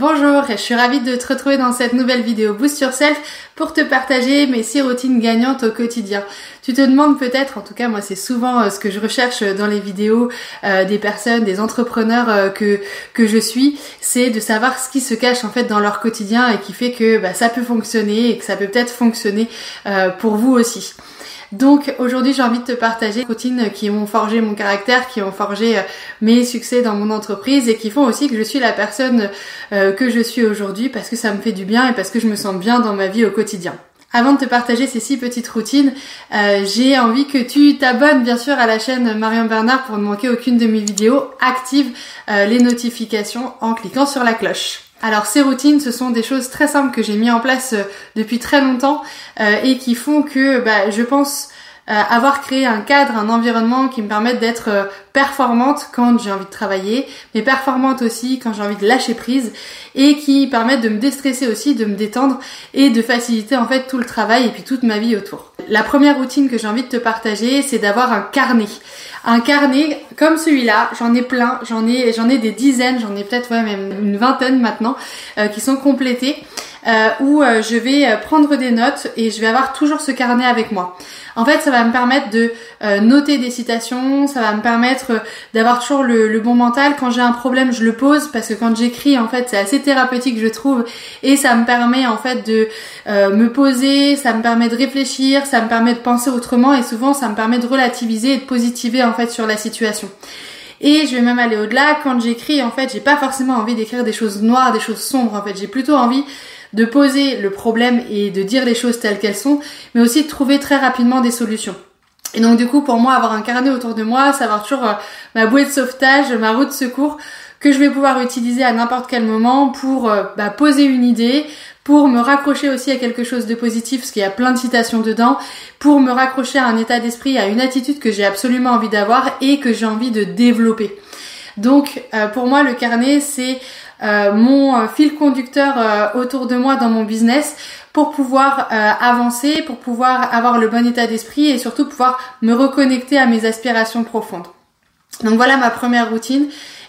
Bonjour, je suis ravie de te retrouver dans cette nouvelle vidéo Boost Yourself pour te partager mes six routines gagnantes au quotidien. Tu te demandes peut-être, en tout cas moi c'est souvent euh, ce que je recherche dans les vidéos euh, des personnes, des entrepreneurs euh, que, que je suis, c'est de savoir ce qui se cache en fait dans leur quotidien et qui fait que bah, ça peut fonctionner et que ça peut peut-être fonctionner pour vous aussi. Donc aujourd'hui j'ai envie de te partager des routines qui ont forgé mon caractère, qui ont forgé euh, mes succès dans mon entreprise et qui font aussi que je suis la personne euh, que je suis aujourd'hui parce que ça me fait du bien et parce que je me sens bien dans ma vie au quotidien. Avant de te partager ces six petites routines, euh, j'ai envie que tu t'abonnes bien sûr à la chaîne Marion Bernard pour ne manquer aucune de mes vidéos. Active les notifications en cliquant sur la cloche. Alors ces routines, ce sont des choses très simples que j'ai mis en place euh, depuis très longtemps euh, et qui font que bah, je pense avoir créé un cadre, un environnement qui me permette d'être performante quand j'ai envie de travailler, mais performante aussi quand j'ai envie de lâcher prise et qui permettent de me déstresser aussi, de me détendre et de faciliter en fait tout le travail et puis toute ma vie autour. La première routine que j'ai envie de te partager, c'est d'avoir un carnet un carnet comme celui-là, j'en ai plein, j'en ai j'en ai des dizaines, j'en ai peut-être ouais, même une vingtaine maintenant euh, qui sont complétés euh, où euh, je vais prendre des notes et je vais avoir toujours ce carnet avec moi. En fait, ça va me permettre de noter des citations, ça va me permettre d'avoir toujours le, bon mental. Quand j'ai un problème, je le pose parce que quand j'écris, en fait, c'est assez thérapeutique, je trouve, et ça me permet en fait de me poser, ça me permet de réfléchir, ça me permet de penser autrement, et souvent, ça me permet de relativiser et de positiver en fait sur la situation. Et je vais même aller au-delà. Quand j'écris, en fait, j'ai pas forcément envie d'écrire des choses noires, des choses sombres. En fait, j'ai plutôt envie de poser le problème et de dire les choses telles qu'elles sont, mais aussi de trouver très rapidement des solutions. Et donc du coup, pour moi, avoir un carnet autour de moi, savoir toujours euh, ma bouée de sauvetage, ma roue de secours, que je vais pouvoir utiliser à n'importe quel moment pour euh, bah, poser une idée, pour me raccrocher aussi à quelque chose de positif, parce qu'il y a plein de citations dedans, pour me raccrocher à un état d'esprit, à une attitude que j'ai absolument envie d'avoir et que j'ai envie de développer. Donc euh, pour moi, le carnet, c'est euh, mon euh, fil conducteur autour de moi dans mon business pour pouvoir avancer, pour pouvoir avoir le bon état d'esprit et surtout pouvoir me reconnecter à mes aspirations profondes. Donc voilà ma première routine.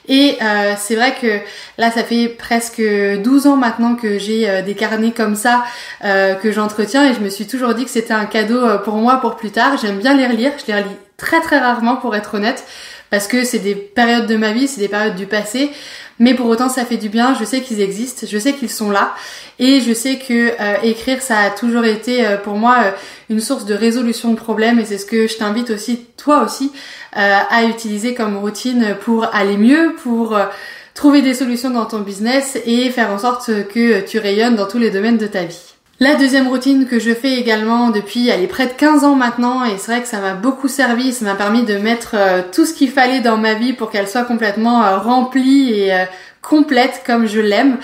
Et euh, c'est vrai que là, ça fait presque 12 ans maintenant que j'ai euh, des carnets comme ça euh, que j'entretiens et je me suis toujours dit que c'était un cadeau pour moi pour plus tard. J'aime bien les relire, je les relis très très rarement pour être honnête parce que c'est des périodes de ma vie, c'est des périodes du passé. Mais pour autant, ça fait du bien. Je sais qu'ils existent, je sais qu'ils sont là, et je sais que écrire, ça a toujours été pour moi une source de résolution de problèmes. Et c'est ce que je t'invite aussi, toi aussi, euh, à utiliser comme routine pour aller mieux, pour euh, trouver des solutions dans ton business et faire en sorte que tu rayonnes dans tous les domaines de ta vie. La deuxième routine que je fais également depuis, elle est près de 15 ans maintenant et c'est vrai que ça m'a beaucoup servi, ça m'a permis de mettre euh, tout ce qu'il fallait dans ma vie pour qu'elle soit complètement remplie et complète comme je l'aime,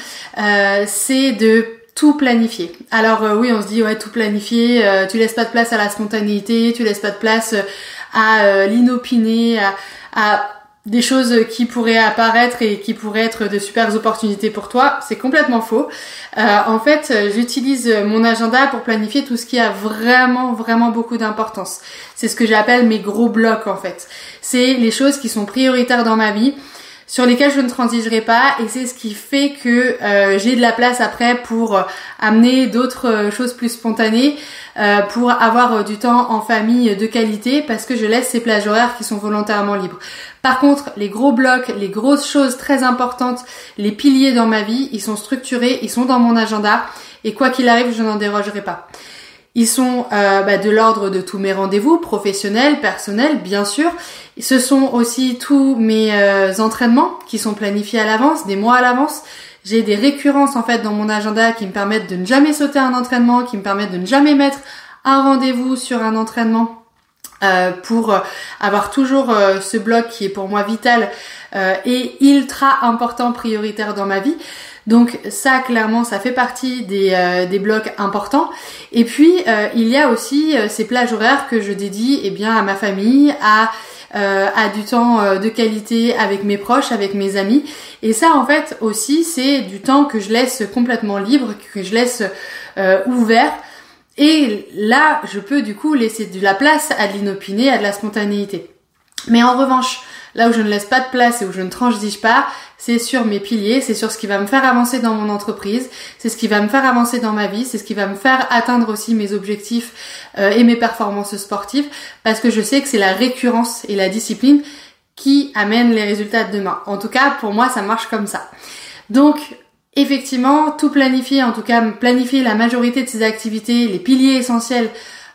c'est de tout planifier. Alors oui, on se dit ouais tout planifier, tu laisses pas de place à la spontanéité, tu laisses pas de place à euh, l'inopiné, à, des choses qui pourraient apparaître et qui pourraient être de super opportunités pour toi, c'est complètement faux. Euh, en fait, j'utilise mon agenda pour planifier tout ce qui a vraiment, vraiment beaucoup d'importance. C'est ce que j'appelle mes gros blocs en fait. C'est les choses qui sont prioritaires dans ma vie sur lesquels je ne transigerai pas et c'est ce qui fait que euh, j'ai de la place après pour euh, amener d'autres euh, choses plus spontanées, pour avoir du temps en famille de qualité parce que je laisse ces plages horaires qui sont volontairement libres. Par contre, les gros blocs, les grosses choses très importantes, les piliers dans ma vie, ils sont structurés, ils sont dans mon agenda et quoi qu'il arrive, je n'en dérogerai pas. Ils sont euh, bah, de l'ordre de tous mes rendez-vous professionnels, personnels, bien sûr. Ce sont aussi tous mes euh, entraînements qui sont planifiés à l'avance, des mois à l'avance. J'ai des récurrences en fait dans mon agenda qui me permettent de ne jamais sauter un entraînement, qui me permettent de ne jamais mettre un rendez-vous sur un entraînement. Euh, pour avoir toujours ce bloc qui est pour moi vital et ultra important, prioritaire dans ma vie. Donc ça, clairement, ça fait partie des, euh, des blocs importants. Et puis, euh, il y a aussi ces plages horaires que je dédie eh bien, à ma famille, à, à du temps de qualité avec mes proches, avec mes amis. Et ça, en fait, aussi, c'est du temps que je laisse complètement libre, que je laisse ouvert. Et là, je peux du coup laisser de la place à de l'inopiné, à de la spontanéité. Mais en revanche, là où je ne laisse pas de place et où je ne transige pas, c'est sur mes piliers, c'est sur ce qui va me faire avancer dans mon entreprise, c'est ce qui va me faire avancer dans ma vie, c'est ce qui va me faire atteindre aussi mes objectifs euh, et mes performances sportives, parce que je sais que c'est la récurrence et la discipline qui amènent les résultats de demain. En tout cas, pour moi, ça marche comme ça. Donc, effectivement, tout planifier, en tout cas planifier la majorité de ces activités, les piliers essentiels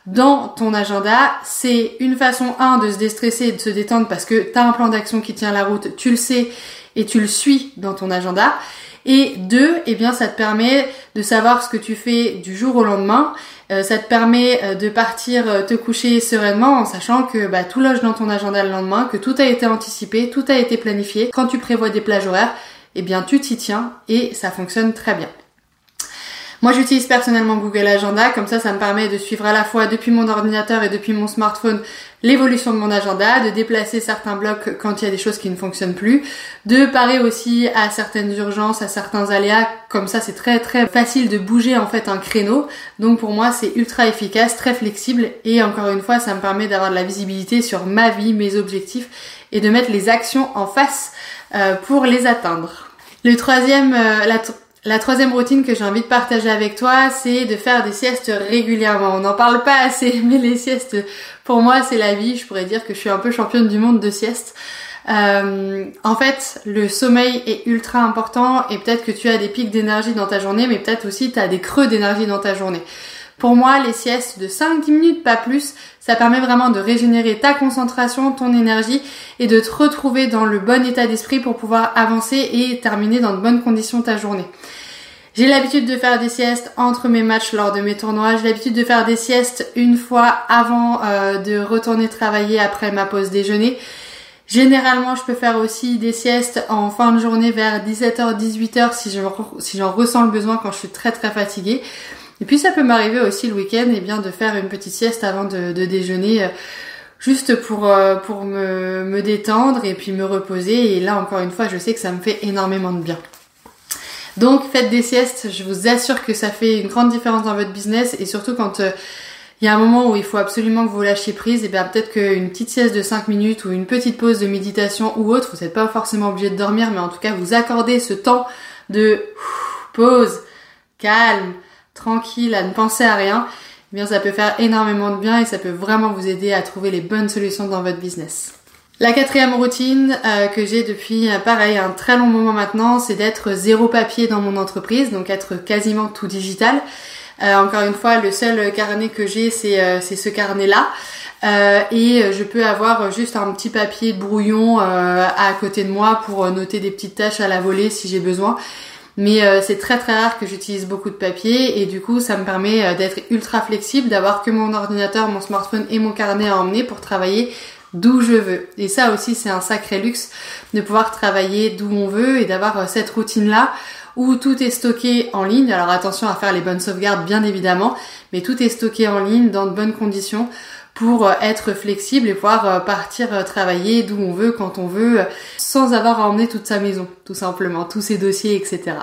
dans ton agenda, c'est une façon, un, de se déstresser et de se détendre parce que tu as un plan d'action qui tient la route, tu le sais et tu le suis dans ton agenda. Et deux, eh bien, ça te permet de savoir ce que tu fais du jour au lendemain. Euh, ça te permet euh, de partir euh, te coucher sereinement en sachant que bah, tout loge dans ton agenda le lendemain, que tout a été anticipé, tout a été planifié. Quand tu prévois des plages horaires, eh bien, tu t'y tiens et ça fonctionne très bien. Moi, j'utilise personnellement Google Agenda, comme ça, ça me permet de suivre à la fois depuis mon ordinateur et depuis mon smartphone l'évolution de mon agenda, de déplacer certains blocs quand il y a des choses qui ne fonctionnent plus, de parer aussi à certaines urgences, à certains aléas, comme ça, c'est très très facile de bouger en fait un créneau. Donc pour moi, c'est ultra efficace, très flexible et encore une fois, ça me permet d'avoir de la visibilité sur ma vie, mes objectifs et de mettre les actions en face euh, pour les atteindre. Le troisième, euh, la, la troisième routine que j'ai envie de partager avec toi, c'est de faire des siestes régulièrement. On n'en parle pas assez, mais les siestes, pour moi, c'est la vie. Je pourrais dire que je suis un peu championne du monde de siestes. Euh, en fait, le sommeil est ultra important et peut-être que tu as des pics d'énergie dans ta journée, mais peut-être aussi tu as des creux d'énergie dans ta journée. Pour moi, les siestes de 5-10 minutes, pas plus, ça permet vraiment de régénérer ta concentration, ton énergie et de te retrouver dans le bon état d'esprit pour pouvoir avancer et terminer dans de bonnes conditions ta journée. J'ai l'habitude de faire des siestes entre mes matchs lors de mes tournois. J'ai l'habitude de faire des siestes une fois avant euh, de retourner travailler après ma pause déjeuner. Généralement, je peux faire aussi des siestes en fin de journée vers 17h, 18h si j'en ressens le besoin quand je suis très très fatiguée. Et puis ça peut m'arriver aussi le week-end et eh bien de faire une petite sieste avant de, déjeuner, euh, juste pour euh, pour me, me détendre et puis me reposer. Et là encore une fois, je sais que ça me fait énormément de bien. Donc faites des siestes, je vous assure que ça fait une grande différence dans votre business et surtout quand euh, il y a un moment où il faut absolument que vous lâchiez prise, et bien peut-être qu'une petite sieste de 5 minutes ou une petite pause de méditation ou autre, vous n'êtes pas forcément obligé de dormir, mais en tout cas vous accordez ce temps de pause, calme, tranquille, à ne penser à rien, eh bien ça peut faire énormément de bien et ça peut vraiment vous aider à trouver les bonnes solutions dans votre business. La quatrième routine euh, que j'ai depuis euh, pareil un très long moment maintenant, c'est d'être zéro papier dans mon entreprise, donc être quasiment tout digital. Euh, encore une fois, le seul carnet que j'ai, c'est ce carnet-là. et je peux avoir juste un petit papier brouillon à côté de moi pour noter des petites tâches à la volée si j'ai besoin. Mais euh, c'est très très rare que j'utilise beaucoup de papier et du coup ça me permet euh, d'être ultra flexible, d'avoir que mon ordinateur, mon smartphone et mon carnet à emmener pour travailler d'où je veux. Et ça aussi c'est un sacré luxe de pouvoir travailler d'où on veut et d'avoir euh, cette routine là où tout est stocké en ligne. Alors attention à faire les bonnes sauvegardes bien évidemment, mais tout est stocké en ligne dans de bonnes conditions pour euh, être flexible et pouvoir euh, partir euh, travailler d'où on veut, quand on veut, sans avoir à emmener toute sa maison, tout simplement, tous ses dossiers, etc.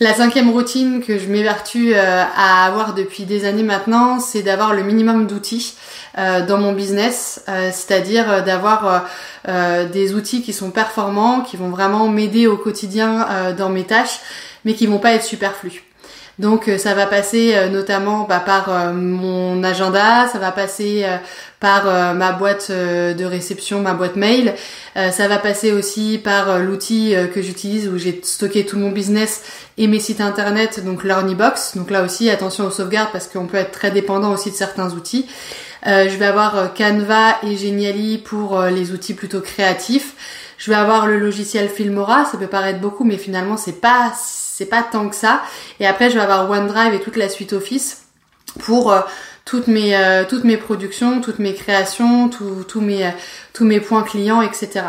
La cinquième routine que je m'évertue à avoir depuis des années maintenant, c'est d'avoir le minimum d'outils dans mon business, c'est-à-dire d'avoir des outils qui sont performants, qui vont vraiment m'aider au quotidien dans mes tâches, mais qui vont pas être superflus. Donc euh, ça va passer euh, notamment bah, par euh, mon agenda, ça va passer par ma boîte de réception, ma boîte mail, ça va passer aussi par l'outil que j'utilise où j'ai stocké tout mon business et mes sites internet, donc l'Ornibox. Donc là aussi attention aux sauvegardes parce qu'on peut être très dépendant aussi de certains outils. je vais avoir Canva et Geniali pour les outils plutôt créatifs. Je vais avoir le logiciel Filmora, ça peut paraître beaucoup mais finalement c'est pas pas tant que ça. Et après, je vais avoir OneDrive et toute la suite Office pour euh, toutes mes euh, toutes mes productions, toutes mes créations, tous mes euh, tous mes points clients, etc.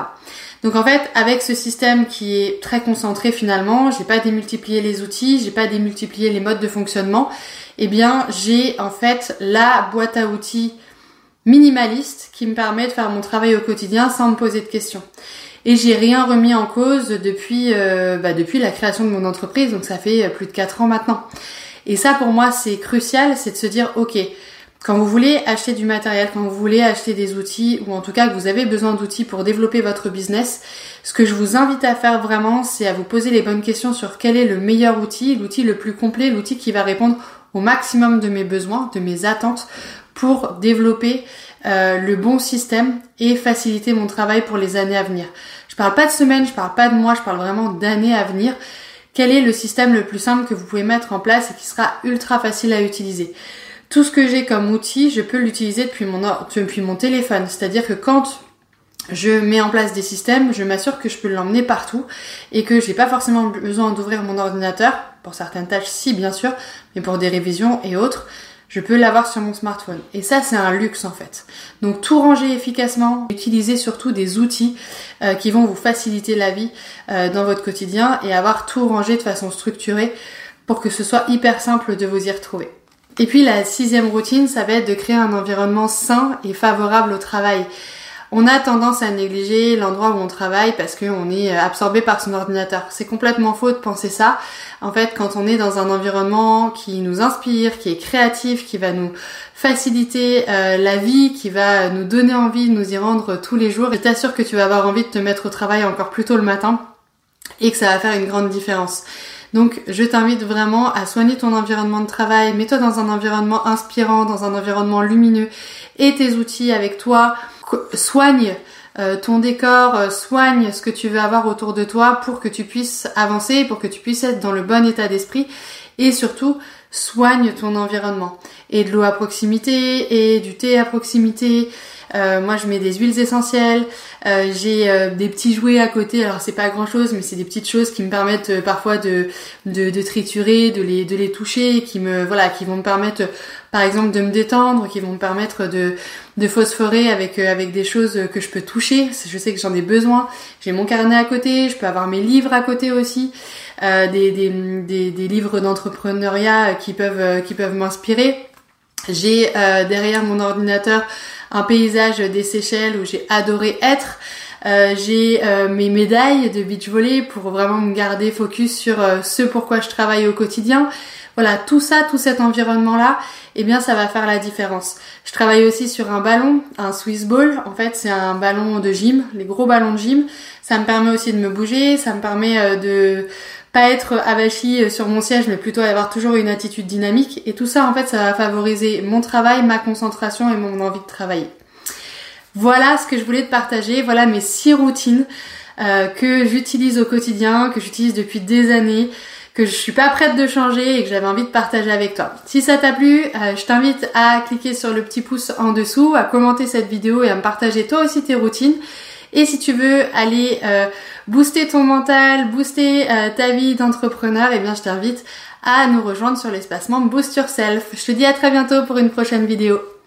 Donc en fait, avec ce système qui est très concentré finalement, j'ai pas démultiplié les outils, j'ai pas démultiplié les modes de fonctionnement, eh bien j'ai en fait la boîte à outils minimaliste qui me permet de faire mon travail au quotidien sans me poser de questions. Et j'ai rien remis en cause depuis, euh, bah, depuis la création de mon entreprise, donc ça fait plus de 4 ans maintenant. Et ça pour moi c'est crucial, c'est de se dire ok, quand vous voulez acheter du matériel, quand vous voulez acheter des outils, ou en tout cas que vous avez besoin d'outils pour développer votre business, ce que je vous invite à faire vraiment, c'est à vous poser les bonnes questions sur quel est le meilleur outil, l'outil le plus complet, l'outil qui va répondre au maximum de mes besoins, de mes attentes pour développer euh, le bon système et faciliter mon travail pour les années à venir. Je parle pas de semaines, je parle pas de mois, je parle vraiment d'années à venir. Quel est le système le plus simple que vous pouvez mettre en place et qui sera ultra facile à utiliser? Tout ce que j'ai comme outil, je peux l'utiliser depuis mon, depuis mon téléphone. C'est-à-dire que quand je mets en place des systèmes, je m'assure que je peux l'emmener partout et que j'ai pas forcément besoin d'ouvrir mon ordinateur, pour certaines tâches si bien sûr, mais pour des révisions et autres, je peux l'avoir sur mon smartphone. Et ça, c'est un luxe en fait. Donc tout ranger efficacement, utiliser surtout des outils euh, qui vont vous faciliter la vie euh, dans votre quotidien et avoir tout rangé de façon structurée pour que ce soit hyper simple de vous y retrouver. Et puis la sixième routine, ça va être de créer un environnement sain et favorable au travail. On a tendance à négliger l'endroit où on travaille parce qu'on est absorbé par son ordinateur. C'est complètement faux de penser ça. En fait, quand on est dans un environnement qui nous inspire, qui est créatif, qui va nous faciliter euh, la vie, qui va nous donner envie de nous y rendre tous les jours, je t'assure que tu vas avoir envie de te mettre au travail encore plus tôt le matin et que ça va faire une grande différence. Donc je t'invite vraiment à soigner ton environnement de travail, mets-toi dans un environnement inspirant, dans un environnement lumineux et tes outils avec toi, soigne euh, ton décor, euh, soigne ce que tu veux avoir autour de toi pour que tu puisses avancer, pour que tu puisses être dans le bon état d'esprit et surtout soigne ton environnement. Et de l'eau à proximité et du thé à proximité euh, moi, je mets des huiles essentielles. Euh, j'ai euh, des petits jouets à côté. Alors, c'est pas grand chose, mais c'est des petites choses qui me permettent parfois de, de, de, triturer, de les, de les toucher, qui me, voilà, qui vont me permettre, par exemple, de me détendre, qui vont me permettre de, de phosphorer avec, avec des choses que je peux toucher. Je sais que j'en ai besoin. J'ai mon carnet à côté. Je peux avoir mes livres à côté aussi. Euh, des, des, des, des, livres d'entrepreneuriat qui peuvent, qui peuvent m'inspirer. J'ai euh, derrière mon ordinateur un paysage des Seychelles où j'ai adoré être. Euh, j'ai euh, mes médailles de beach volley pour vraiment me garder focus sur euh, ce pourquoi je travaille au quotidien. Voilà, tout ça, tout cet environnement-là, eh bien ça va faire la différence. Je travaille aussi sur un ballon, un Swiss ball. En fait, c'est un ballon de gym, les gros ballons de gym. Ça me permet aussi de me bouger, ça me permet de pas être avachi sur mon siège, mais plutôt avoir toujours une attitude dynamique. Et tout ça, en fait, ça va favoriser mon travail, ma concentration et mon envie de travailler. Voilà ce que je voulais te partager. Voilà mes six routines euh, que j'utilise au quotidien, que j'utilise depuis des années, que je suis pas prête de changer et que j'avais envie de partager avec toi. Si ça t'a plu, euh, je t'invite à cliquer sur le petit pouce en dessous, à commenter cette vidéo et à me partager toi aussi tes routines. Et si tu veux aller euh, booster ton mental, booster euh, ta vie d'entrepreneur, eh bien je t'invite à nous rejoindre sur l'espacement Boost Yourself. Je te dis à très bientôt pour une prochaine vidéo.